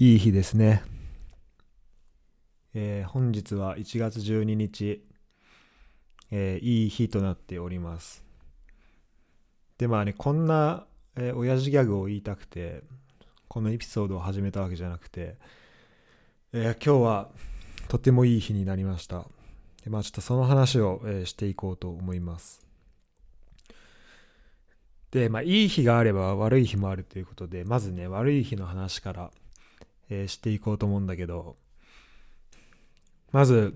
いい日ですね。えー本日は1月12日、えーいい日となっております。で、まあね、こんな、えー親父ギャグを言いたくて、このエピソードを始めたわけじゃなくて、えー今日はとてもいい日になりました。でまあちょっとその話を、えーしていこうと思います。で、まあいい日があれば悪い日もあるということで、まずね、悪い日の話から、えーしていこうと思うんだけど、まず、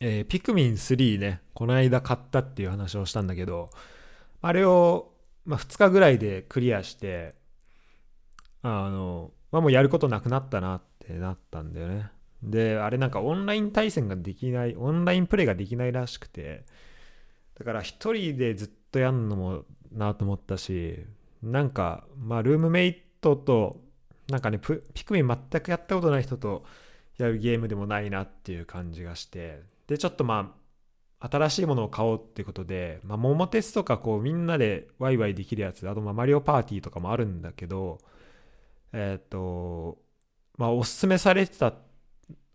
えーピクミン3ね、この間買ったっていう話をしたんだけど、あれを、まあ、2日ぐらいでクリアして、あの、まあ、もうやることなくなったなってなったんだよね。で、あれなんかオンライン対戦ができない、オンラインプレイができないらしくて、だから一人でずっとやんのもなと思ったし、なんか、まあ、ルームメイトと、なんかね、ピクミン全くやったことない人とやるゲームでもないなっていう感じがして、で、ちょっとまあ、新しいものを買おうってことで、まあ、桃鉄とかこうみんなでワイワイできるやつ、あとまあマリオパーティーとかもあるんだけど、えっ、と、まあおすすめされてた、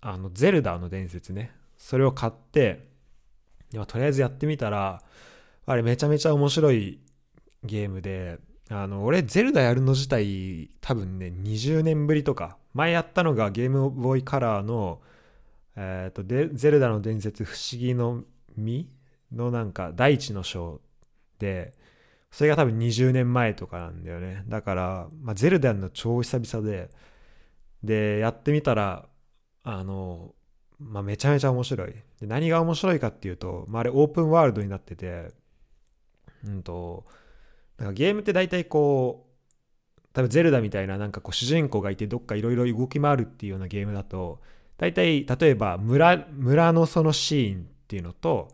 あの、ゼルダの伝説ね、それを買って、いやとりあえずやってみたら、あれめちゃめちゃ面白いゲームで、あの、俺ゼルダやるの自体多分ね、20年ぶりとか、前やったのがゲームボーイカラーの、えっ、とで、ゼルダの伝説不思議の実？のなんか第一の章で、それが多分20年前とかなんだよね。だから、まあ、ゼルダやるの超久々で、で、やってみたら、あの、まあ、めちゃめちゃ面白い。で何が面白いかっていうと、まあ、あれオープンワールドになってて、うんと、なんかゲームって大体こう、多分ゼルダみたいななんかこう主人公がいてどっかいろいろ動き回るっていうようなゲームだと、大体例えば村村のそのシーンっていうのと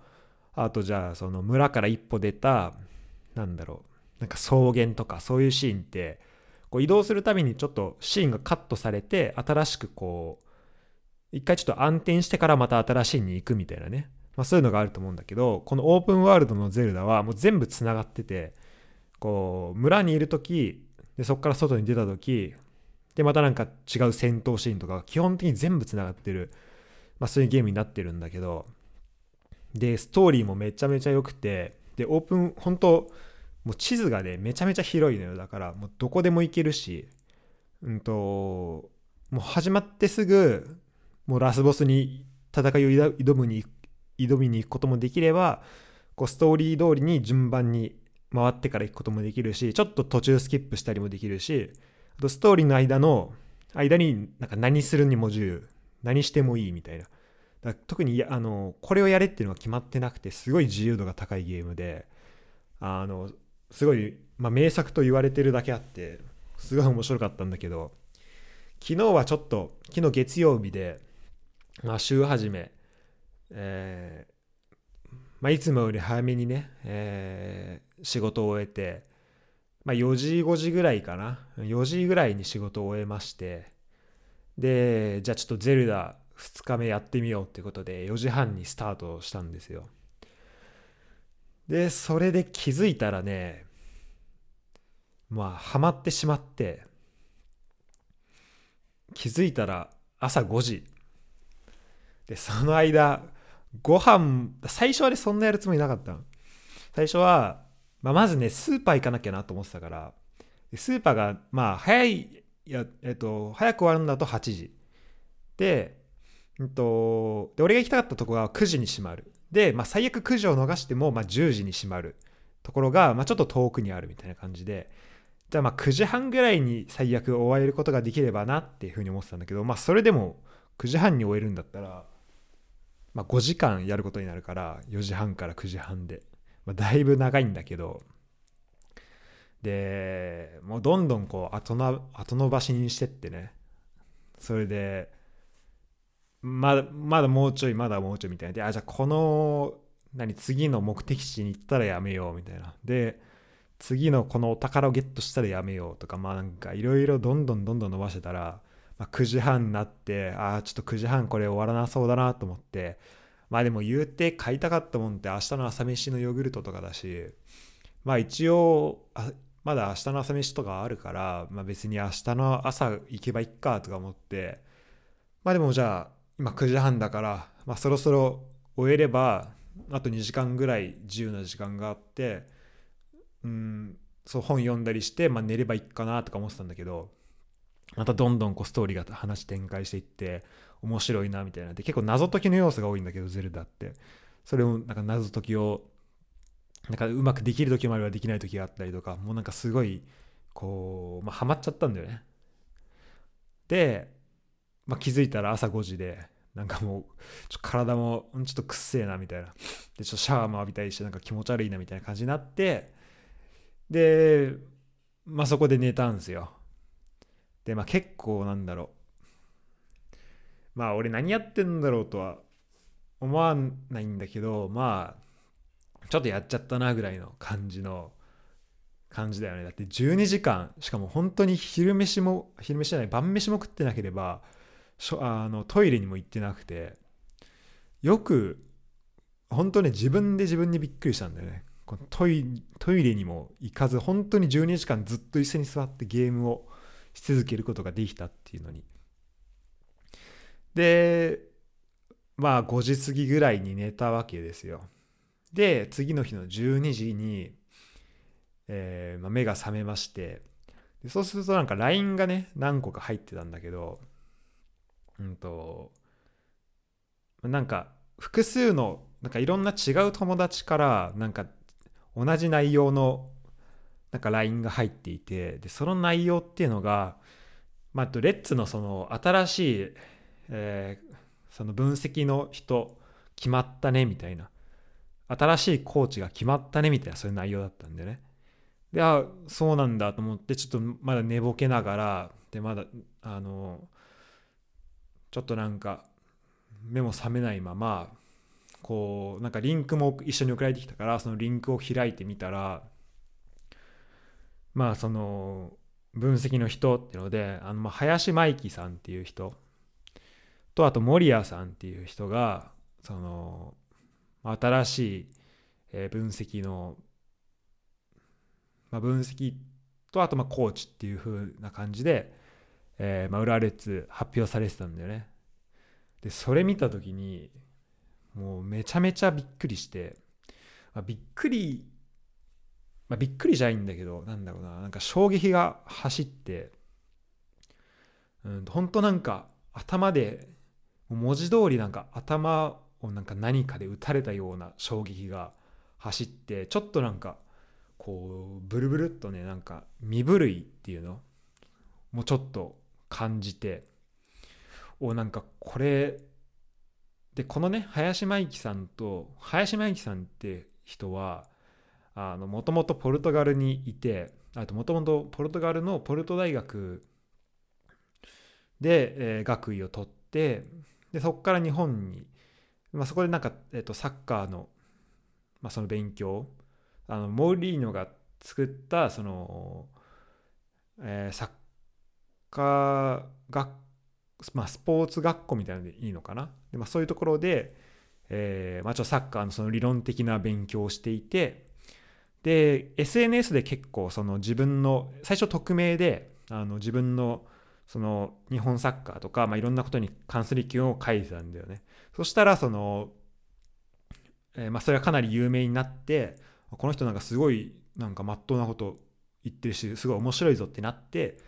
あとじゃあその村から一歩出たなんだろうなんか草原とかそういうシーンってこう移動するたびにちょっとシーンがカットされて新しくこう一回ちょっと暗転してからまた新しいに行くみたいなね、まあ、そういうのがあると思うんだけどこのオープンワールドのゼルダはもう全部つながっててこう村にいる時でそこから外に出た時でまたなんか違う戦闘シーンとか基本的に全部つながってる、まあ、そういうゲームになってるんだけどでストーリーもめちゃめちゃ良くてでオープン本当もう地図がねめちゃめちゃ広いのよ。だからもうどこでも行けるしうんともう始まってすぐもうラスボスに戦いを挑挑むに挑みに行くこともできればこうストーリー通りに順番に回ってから行くこともできるしちょっと途中スキップしたりもできるしあとストーリーの間の間になんか何するにも自由。何してもいいみたいな。だ特にあのこれをやれっていうのが決まってなくてすごい自由度が高いゲームであのすごい、まあ、名作と言われてるだけあってすごい面白かったんだけど昨日はちょっと昨日月曜日で、まあ、週始め、えーまあ、いつもより早めにね、えー仕事を終えてまあ、4時5時ぐらいかな。4時ぐらいに仕事を終えまして。でじゃあちょっとゼルダ2日目やってみようってことで4時半にスタートしたんですよ。でそれで気づいたらねまあハマってしまって気づいたら朝5時。でその間ご飯最初はねそんなやるつもりなかったの。最初はまあ、まずね、スーパー行かなきゃなと思ってたから、スーパーが、まあ、早い、や、えっと、早く終わるんだと8時。で、うんと、で俺が行きたかったところが9時に閉まる。で、まあ、最悪9時を逃しても、まあ、10時に閉まるところが、まあ、ちょっと遠くにあるみたいな感じで、じゃあ、まあ、9時半ぐらいに最悪終えることができればなっていうふうに思ってたんだけど、まあ、それでも9時半に終えるんだったら、まあ、5時間やることになるから、4時半から9時半で。まあ、だいぶ長いんだけどでもうどんどんこう後の後延ばしにしてってね。それでまだまだもうちょいまだもうちょいみたいな。であじゃあこの何次の目的地に行ったらやめようみたいな。で次のこのお宝をゲットしたらやめようとかまあなんかいろいろどんどんどんどん伸ばしてたら、まあ、9時半になってああちょっと9時半これ終わらなそうだなと思ってまあでも言うて買いたかったもんって明日の朝飯のヨーグルトとかだし、まあ一応、まだ明日の朝飯とかあるから、まあ、別に明日の朝行けばいっかとか思ってまあでもじゃあ今9時半だから、まあ、そろそろ終えればあと2時間ぐらい自由な時間があってうんそう本読んだりして、まあ、寝ればいいかなとか思ってたんだけどまたどんどんこうストーリーが話展開していって面白いなみたいなで結構謎解きの要素が多いんだけどゼルダって。それをなんか謎解きをなんかうまくできる時もあればできない時があったりとかもうなんかすごいこう、まあ、ハマっちゃったんだよね。で、まあ、気づいたら朝5時でなんかもうちょ体もちょっとくっせえなみたいな。でちょっとシャワーも浴びたりしてなんか気持ち悪いなみたいな感じになってでまあそこで寝たんですよ。でまあ結構なんだろう。まあ俺何やってんだろうとは思わないんだけどまあちょっとやっちゃったなぐらいの感じの感じだよね。だって12時間しかも本当に昼飯も昼飯じゃない晩飯も食ってなければあのトイレにも行ってなくてよく本当ね自分で自分にびっくりしたんだよね。このトイトイレにも行かず本当に12時間ずっと椅子に座ってゲームをし続けることができたっていうのに。でまあ5時過ぎぐらいに寝たわけですよ。で次の日の12時に、えーまあ、目が覚めまして。でそうするとなんか LINE がね何個か入ってたんだけどうんとなんか複数のなんかいろんな違う友達からなんか同じ内容のなんか LINE が入っていて。でその内容っていうのが、まあ、レッツのその新しい、えーその分析の人決まったねみたいな。新しいコーチが決まったねみたいなそういう内容だったんでね。であそうなんだと思ってちょっとまだ寝ぼけながらでまだあのちょっとなんか目も覚めないままこうなんかリンクも一緒に送られてきたからそのリンクを開いてみたらまあその分析の人っていうのであのま林真紀さんっていう人とあと守谷さんっていう人がその新しい分析の、まあ、分析とあとまあコーチっていう風な感じで、えーまあ、浦和レッズ発表されてたんだよね。でそれ見た時にもうめちゃめちゃびっくりして、まあ、びっくり、まあ、びっくりじゃないんだけどなんだろうななんか衝撃が走ってうん本当なんか頭で文字通りなんか頭をなんか何かで打たれたような衝撃が走ってちょっとなんかこうブルブルっとねなんか身震いっていうの？もうちょっと感じておなんかこれでこのね林真由紀さんと林真由紀さんって人はもともとポルトガルにいてあともともとポルトガルのポルト大学で、えー、学位を取ってでそこから日本に、まあ、そこでなんか、えー、とサッカーの,、まあその勉強あのモーリーノが作ったその、えー、サッカー学まあ、スポーツ学校みたいなのでいいのかな？で、まあ、そういうところで、えーまあ、ちょっとサッカーのその理論的な勉強をしていてで SNS で結構その自分の最初匿名であの自分のその日本サッカーとか、まあ、いろんなことに関する意見を書いてたんだよね。そしたらその、えーまあ、それがかなり有名になってこの人なんかすごいなんかまっとうなこと言ってるしすごい面白いぞってなって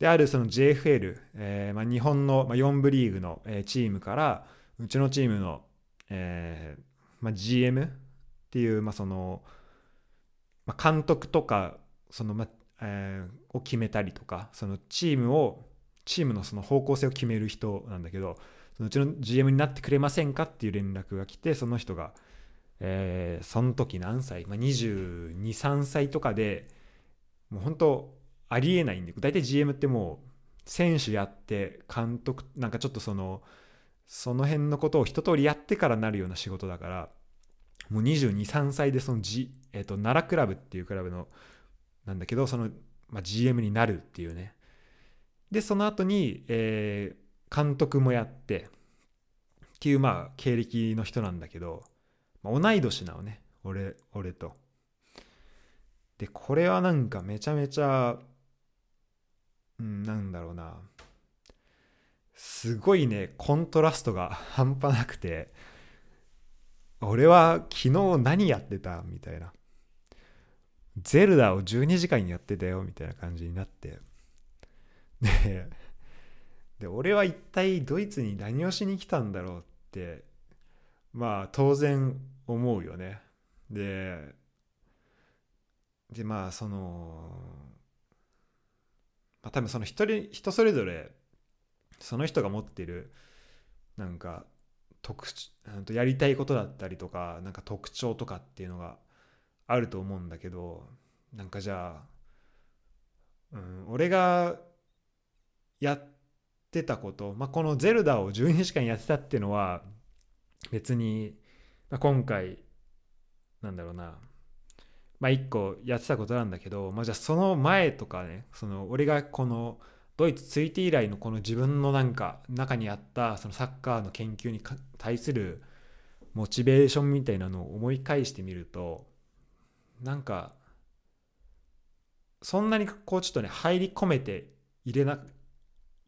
であるその JFL、えーまあ、日本の4部リーグのチームからうちのチームの、えーまあ、GM っていう、まあそのま、監督とかその、まえー、を決めたりとかそのチームをチームのその方向性を決める人なんだけどそのうちの GM になってくれませんかっていう連絡が来てその人が、えー、その時何歳、まあ、223歳とかでもう本当ありえないんで大体 GM ってもう選手やって監督なんかちょっとそのその辺のことを一通りやってからなるような仕事だからもう223歳でその、G えー、と奈良クラブっていうクラブのなんだけどその、まあ、GM になるっていうね。でその後に、えー、監督もやってっていうまあ経歴の人なんだけど、まあ、同い年なのね俺俺と。でこれはなんかめちゃめちゃうんなんだろうな。すごいねコントラストが 半端なくて俺は昨日何やってた？みたいな。ゼルダを12時間やってたよみたいな感じになって。でで俺は一体ドイツに何をしに来たんだろうってまあ当然思うよね。ででまあその、まあ、多分その人人それぞれその人が持ってるなんか特やりたいことだったりとかなんか特徴とかっていうのがあると思うんだけどなんかじゃあ、うん、俺がやってたこと、まあ、この「ゼルダ」を12時間やってたっていうのは別に、まあ、今回なんだろうなまあ一個やってたことなんだけど、まあ、じゃあその前とかねその俺がこのドイツ着いて以来のこの自分のなんか中にあったそのサッカーの研究に対するモチベーションみたいなのを思い返してみるとなんかそんなにこうちょっとね入り込めて入れな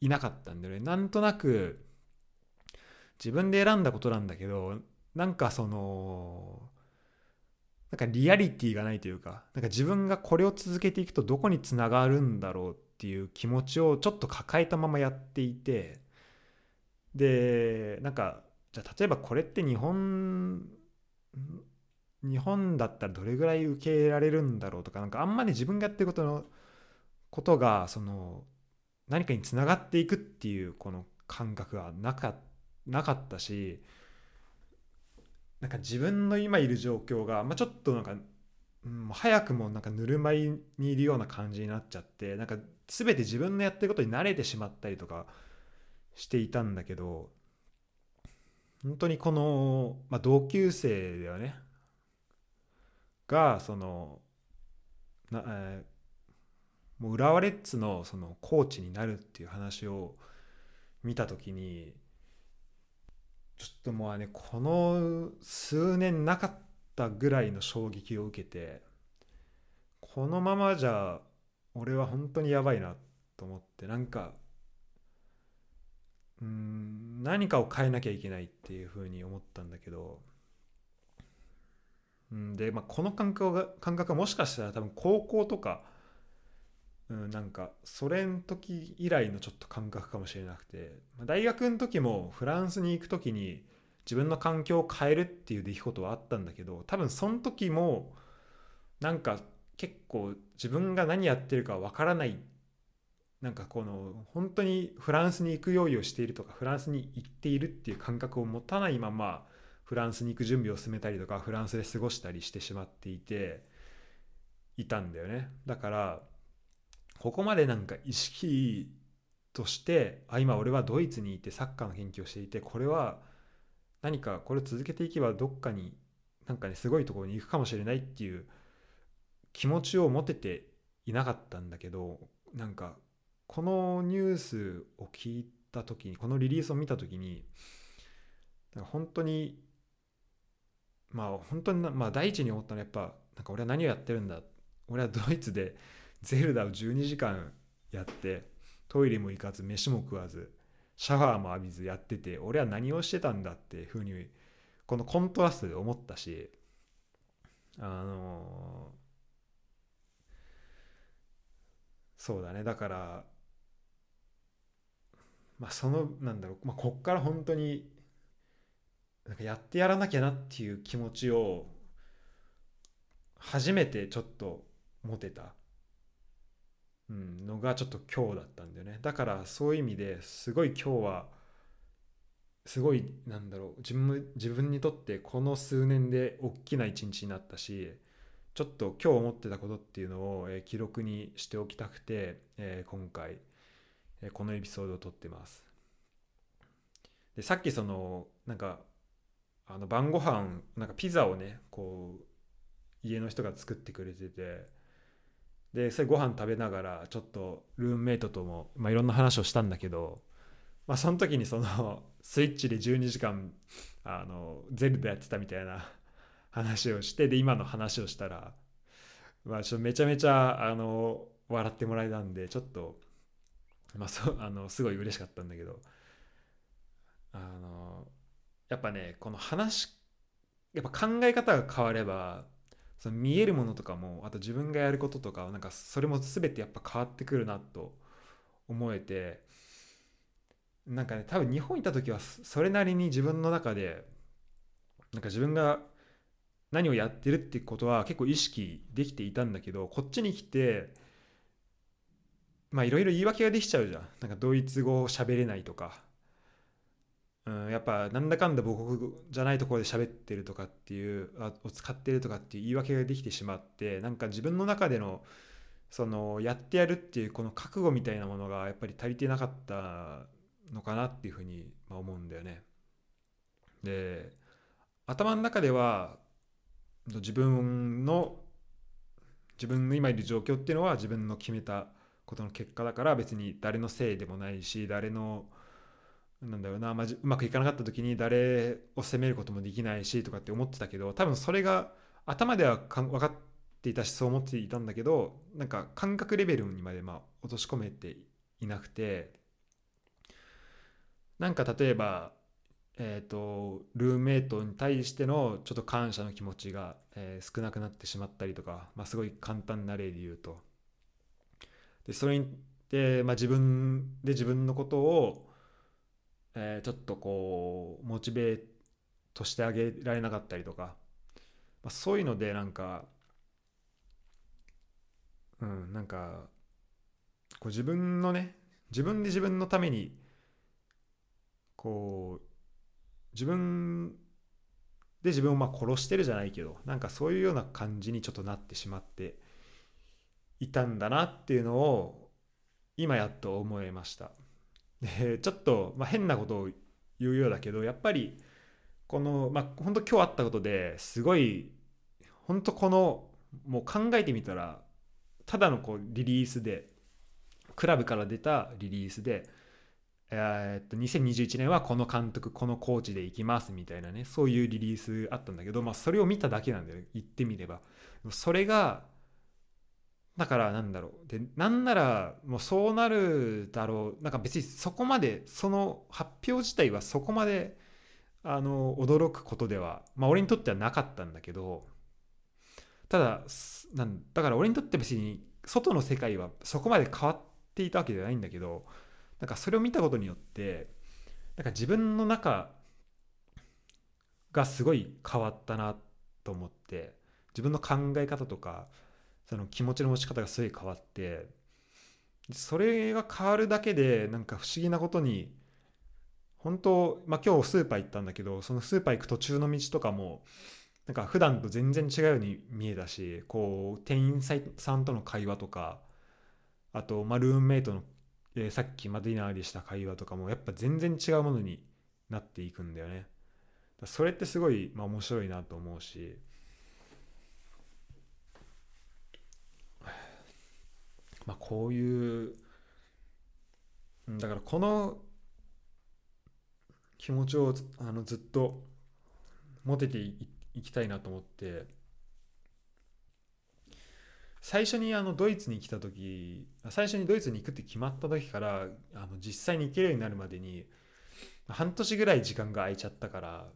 いなかったんだよね。なんとなく自分で選んだことなんだけどなんかそのなんかリアリティがないというかなんか自分がこれを続けていくとどこにつながるんだろうっていう気持ちをちょっと抱えたままやっていてでなんかじゃあ例えばこれって日本日本だったらどれぐらい受け入れられるんだろうとかなんかあんまり自分がやってることのことがその何かにつながっていくっていうこの感覚がなかなかったしなんか自分の今いる状況が、まあ、ちょっとなんか、うん、早くもなんかぬるま湯にいるような感じになっちゃってなんか全て自分のやってることに慣れてしまったりとかしていたんだけど本当にこの、まあ、同級生ではね。がそのな、えー、もう浦和レッズのそのコーチになるっていう話を見た時にちょっともうねこの数年なかったぐらいの衝撃を受けてこのままじゃ俺は本当にやばいなと思ってなんかうん何かを変えなきゃいけないっていうふうに思ったんだけどんで、まあ、この感覚が感覚はもしかしたら多分高校とか、うん、なんかそれの時以来のちょっと感覚かもしれなくて、大学の時もフランスに行く時に自分の環境を変えるっていう出来事はあったんだけど多分その時もなんか結構自分が何やってるかわからない。なんかこの本当にフランスに行く用意をしているとかフランスに行っているっていう感覚を持たないままフランスに行く準備を進めたりとかフランスで過ごしたりしてしまっていていたんだよね。だからここまでなんか意識としてあ今俺はドイツにいてサッカーの研究をしていてこれは何かこれを続けていけばどっかになんかねすごいところに行くかもしれないっていう気持ちを持てていなかったんだけどなんかこのニュースを聞いた時にこのリリースを見た時に本当にまあ本当にまあ第一に思ったのはやっぱなんか俺は何をやってるんだ俺はドイツでゼルダを12時間やってトイレも行かず飯も食わずシャワーも浴びずやってて俺は何をしてたんだっていうふうにこのコントラストで思ったしあのそうだね。だからまあそのなんだろう、まあ、こっから本当になんかやってやらなきゃなっていう気持ちを初めてちょっと持てた、うん、のがちょっと今日だったんだよね。だからそういう意味ですごい今日はすごいなんだろう自分自分にとってこの数年で大きな一日になったしちょっと今日思ってたことっていうのを、えー、記録にしておきたくて、えー、今回、えー、このエピソードを撮ってます。でさっきそのなんかあの晩ご飯なんかピザをねこう家の人が作ってくれててでそれご飯食べながらちょっとルームメイトとも、まあ、いろんな話をしたんだけど、まあ、その時にその スイッチで12時間あのゼルダやってたみたいな話をしてで今の話をしたらまあちょめちゃめちゃあの笑ってもらえたんでちょっとまあそ あのすごい嬉しかったんだけどあのやっぱねこの話やっぱ考え方が変わればその見えるものとかもあと自分がやることとかなんかそれも全てやっぱ変わってくるなと思えてなんかね多分日本行った時はそれなりに自分の中でなんか自分が何をやってるってことは結構意識できていたんだけどこっちに来てまあいろいろ言い訳ができちゃうじゃん。なんかドイツ語を喋れないとか、うん、やっぱなんだかんだ母国語じゃないところで喋ってるとかっていうあを使ってるとかっていう言い訳ができてしまってなんか自分の中でのそのやってやるっていうこの覚悟みたいなものがやっぱり足りてなかったのかなっていうふうに思うんだよね。で頭の中では自分の自分の今いる状況っていうのは自分の決めたことの結果だから別に誰のせいでもないし誰のなんだろうな、まあ、うまくいかなかった時に誰を責めることもできないしとかって思ってたけど多分それが頭ではか分かっていたしそう思っていたんだけどなんか感覚レベルにまでまあ落とし込めていなくてなんか例えばえーと、ルームメイトに対してのちょっと感謝の気持ちが、えー、少なくなってしまったりとか、まあ、すごい簡単な例で言うと。でそれで、まあ、自分で自分のことを、えー、ちょっとこうモチベートしてあげられなかったりとか、まあ、そういうのでなんかうんなんかこう自分のね自分で自分のためにこう自分で自分をま殺してるじゃないけどなんかそういうような感じにちょっとなってしまっていたんだなっていうのを今やっと思えました。でちょっと、まあ、変なことを言うようだけどやっぱりこのまあ本当今日あったことですごい本当このもう考えてみたらただのこうリリースでクラブから出たリリースでえー、っと2021年はこの監督このコーチで行きますみたいなねそういうリリースあったんだけど、まあ、それを見ただけなんだよ言ってみれば。それがだからなんだろう。でなんならもうそうなるだろう。なんか別にそこまでその発表自体はそこまであの驚くことではまあ俺にとってはなかったんだけどただなんだから俺にとって別に外の世界はそこまで変わっていたわけじゃないんだけどなんかそれを見たことによってなんか自分の中がすごい変わったなと思って自分の考え方とかその気持ちの持ち方がすごい変わってそれが変わるだけでなんか不思議なことに本当まあ今日スーパー行ったんだけどそのスーパー行く途中の道とかもなんか普段と全然違うように見えたしこう店員さんとの会話とかあとまあルームメイトのでさっきマディナーでした会話とかもやっぱ全然違うものになっていくんだよね。それってすごい、まあ、面白いなと思うしまあこういうだからこの気持ちをあのずっと持てていきたいなと思って最初にあのドイツに来た時最初にドイツに行くって決まった時からあの実際に行けるようになるまでに半年ぐらい時間が空いちゃったから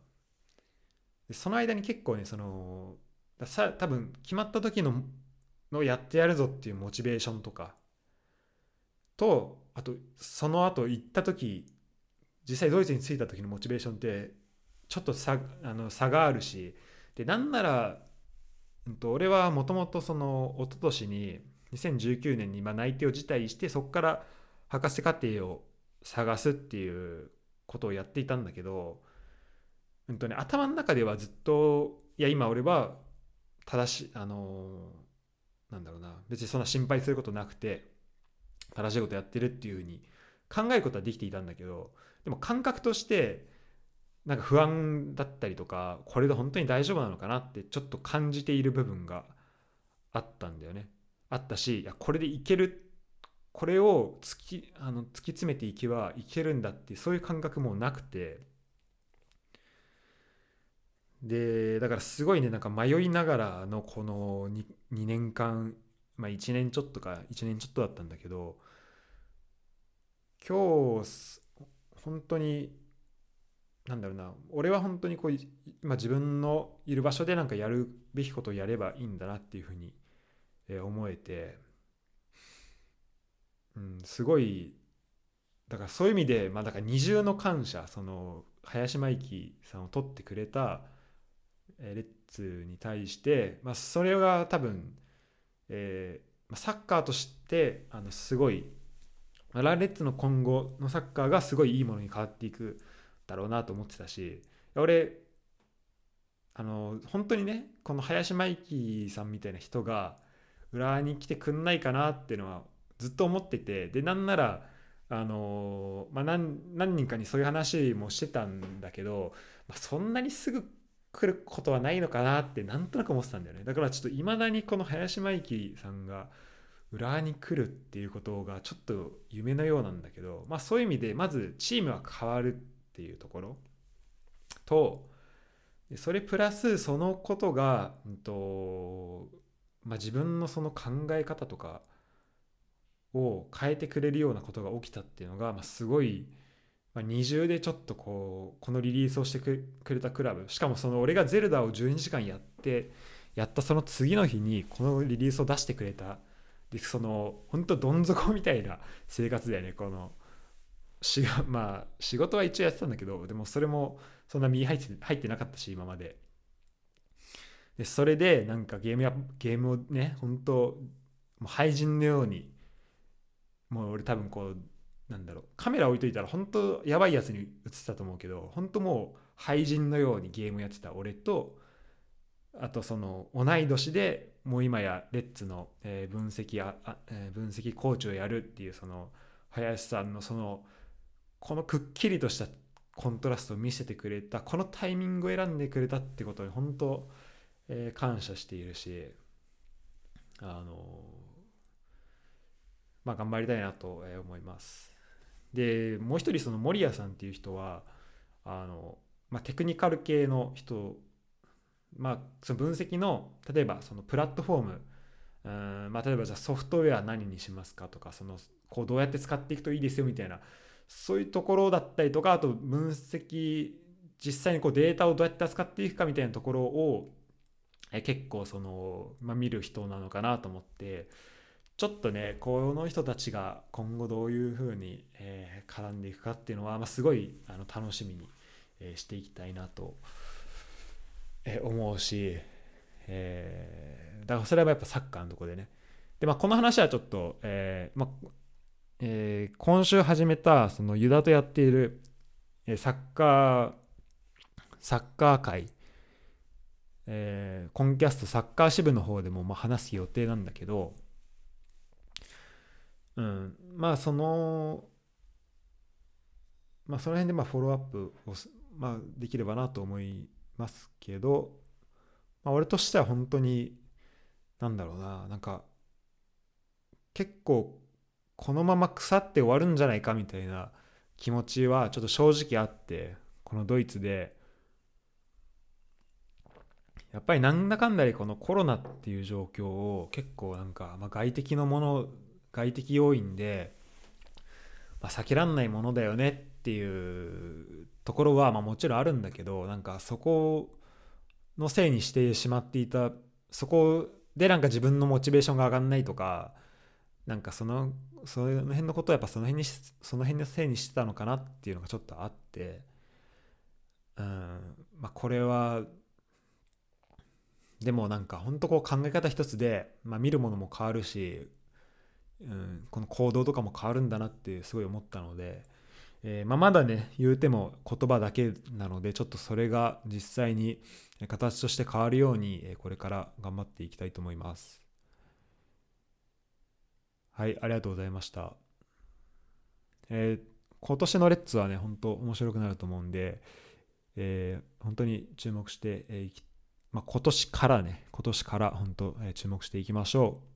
その間に結構ねそのさ多分決まった時ののやってやるぞっていうモチベーションとか。とあとその後行った時実際ドイツに着いた時のモチベーションってちょっと差あの差があるしでなんならんと俺はもともとその一昨年に2019年にま内定を辞退してそこから博士課程を探すっていうことをやっていたんだけど、うんとね、頭の中ではずっといや今俺は正しいあのなんだろうな。別にそんな心配することなくて正しいことやってるっていうふうに考えることはできていたんだけどでも感覚としてなんか不安だったりとかこれで本当に大丈夫なのかなってちょっと感じている部分があったんだよね。あったしいやこれでいけるこれを突きあの突き詰めていけばいけるんだってそういう感覚もなくてでだからすごいねなんか迷いながらのこの 2, 2年間まあ1年ちょっとか1年ちょっとだったんだけど今日本当になんだろうな俺は本当にこう今自分のいる場所でなんかやるべきことをやればいいんだなっていうふうに思えて、うん、すごいだからそういう意味でまあだから二重の感謝その林真紀さんを取ってくれたレッツに対して、まあ、それが多分、えー、サッカーとしてあのすごいラレッツの今後のサッカーがすごいいいものに変わっていくだろうなと思ってたし俺あの本当にねこの林真紀さんみたいな人が浦和に来てくんないかなっていうのはずっと思っててでなんならあのまあ何、何人かにそういう話もしてたんだけど、まあ、そんなにすぐ来ることはないのかなってなんとなく思ってたんだよね。だからちょっといまだにこの林真紀さんが浦和に来るっていうことがちょっと夢のようなんだけど、まあ、そういう意味でまずチームは変わるっていうところ。とそれプラスそのことが、うんとまあ、自分のその考え方とかを変えてくれるようなことが起きたっていうのが、まあ、すごい、まあ、二重でちょっとこうこのリリースをしてくれたクラブ。しかもその俺がゼルダを12時間やってやったその次の日にこのリリースを出してくれた。でその本当どん底みたいな 生活だよね。このしまあ仕事は一応やってたんだけどでもそれもそんな右入って入ってなかったし今まで。でそれでなんかゲームやゲームをね本当もう廃人のようにもう俺多分こうなんだろうカメラ置いといたら本当やばいやつに映ったと思うけど本当もう廃人のようにゲームやってた俺とあとその同い年でもう今やレッツの分析や分析コーチをやるっていうその林さんのそのこのくっきりとしたコントラストを見せてくれたこのタイミングを選んでくれたってことに本当、えー、感謝しているしあのまあ、頑張りたいなと思います。でもう一人その守屋さんっていう人はあの、まあ、テクニカル系の人、まあ、その分析の例えばそのプラットフォームうんまあ、例えばじゃあソフトウェア何にしますかとかそのこうどうやって使っていくといいですよみたいなそういうところだったりとかあと分析実際にこうデータをどうやって扱っていくかみたいなところをえ結構その、まあ、見る人なのかなと思ってちょっとねこの人たちが今後どういうふうに、えー、絡んでいくかっていうのは、まあ、すごいあの楽しみに、えー、していきたいなと、えー、思うし、えー、だからそれはやっぱサッカーのとこでね。で、まあ、この話はちょっと、えーまあえー、今週始めたそのユダとやっている、サッカーサッカー界えー、コンキャストサッカー支部の方でもまあ話す予定なんだけど、うん、まあそのまあその辺でまあフォローアップを、まあ、できればなと思いますけど、まあ、俺としては本当になんだろうななんか結構このまま腐って終わるんじゃないかみたいな気持ちはちょっと正直あってこのドイツで。やっぱりなんだかんだでこのコロナっていう状況を結構なんか、まあ、外的のもの外的要因で、まあ、避けらんないものだよねっていうところはまあもちろんあるんだけどなんかそこのせいにしてしまっていたそこでなんか自分のモチベーションが上がんないとかなんかそのその辺のことをやっぱその辺にその辺のせいにしてたのかなっていうのがちょっとあってうんまあこれはでもなんか本当こう考え方一つで、まあ、見るものも変わるしうん、この行動とかも変わるんだなってすごい思ったので、えー、まあ、まだね言うても言葉だけなのでちょっとそれが実際に形として変わるようにこれから頑張っていきたいと思います。はいありがとうございました。えー、今年のレッツはね本当面白くなると思うんで、えー、本当に注目していきまあ、今年からね今年から本当、え注目していきましょう。